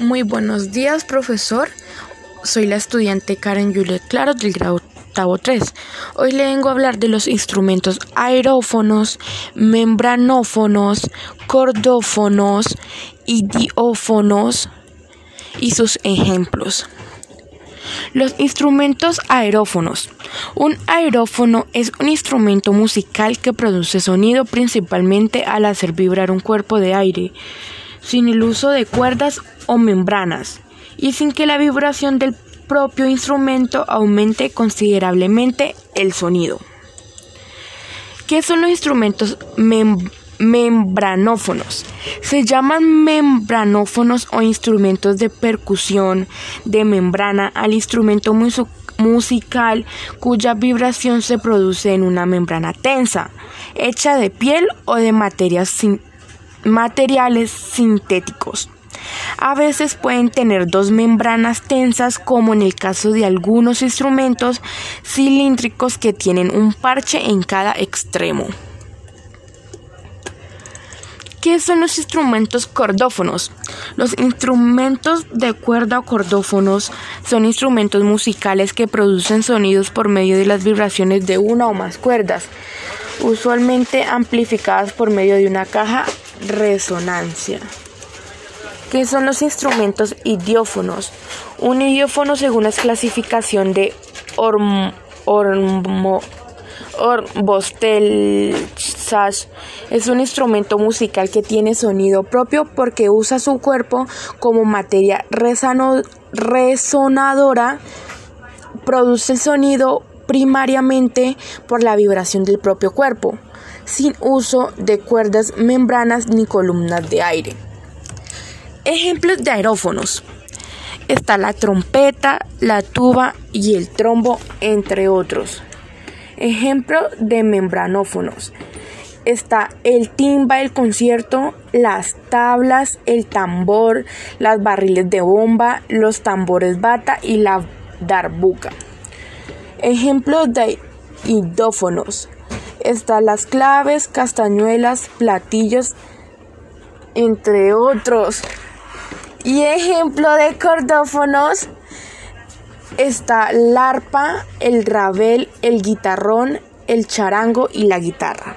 Muy buenos días, profesor. Soy la estudiante Karen Juliet Claro del grado octavo 3. Hoy le vengo a hablar de los instrumentos aerófonos, membranófonos, cordófonos y diófonos y sus ejemplos. Los instrumentos aerófonos. Un aerófono es un instrumento musical que produce sonido principalmente al hacer vibrar un cuerpo de aire sin el uso de cuerdas o membranas y sin que la vibración del propio instrumento aumente considerablemente el sonido. ¿Qué son los instrumentos membranófonos? Se llaman membranófonos o instrumentos de percusión de membrana al instrumento musical cuya vibración se produce en una membrana tensa, hecha de piel o de materias sin materiales sintéticos. A veces pueden tener dos membranas tensas como en el caso de algunos instrumentos cilíndricos que tienen un parche en cada extremo. ¿Qué son los instrumentos cordófonos? Los instrumentos de cuerda o cordófonos son instrumentos musicales que producen sonidos por medio de las vibraciones de una o más cuerdas, usualmente amplificadas por medio de una caja resonancia. ¿Qué son los instrumentos idiófonos? Un idiófono, según la clasificación de Orbostelzas, es un instrumento musical que tiene sonido propio porque usa su cuerpo como materia resonadora, produce el sonido primariamente por la vibración del propio cuerpo sin uso de cuerdas, membranas ni columnas de aire. Ejemplos de aerófonos. Está la trompeta, la tuba y el trombo, entre otros. Ejemplo de membranófonos. Está el timba, el concierto, las tablas, el tambor, las barriles de bomba, los tambores bata y la darbuca. Ejemplos de idófonos están las claves, castañuelas, platillos, entre otros. Y ejemplo de cordófonos está el arpa, el rabel, el guitarrón, el charango y la guitarra.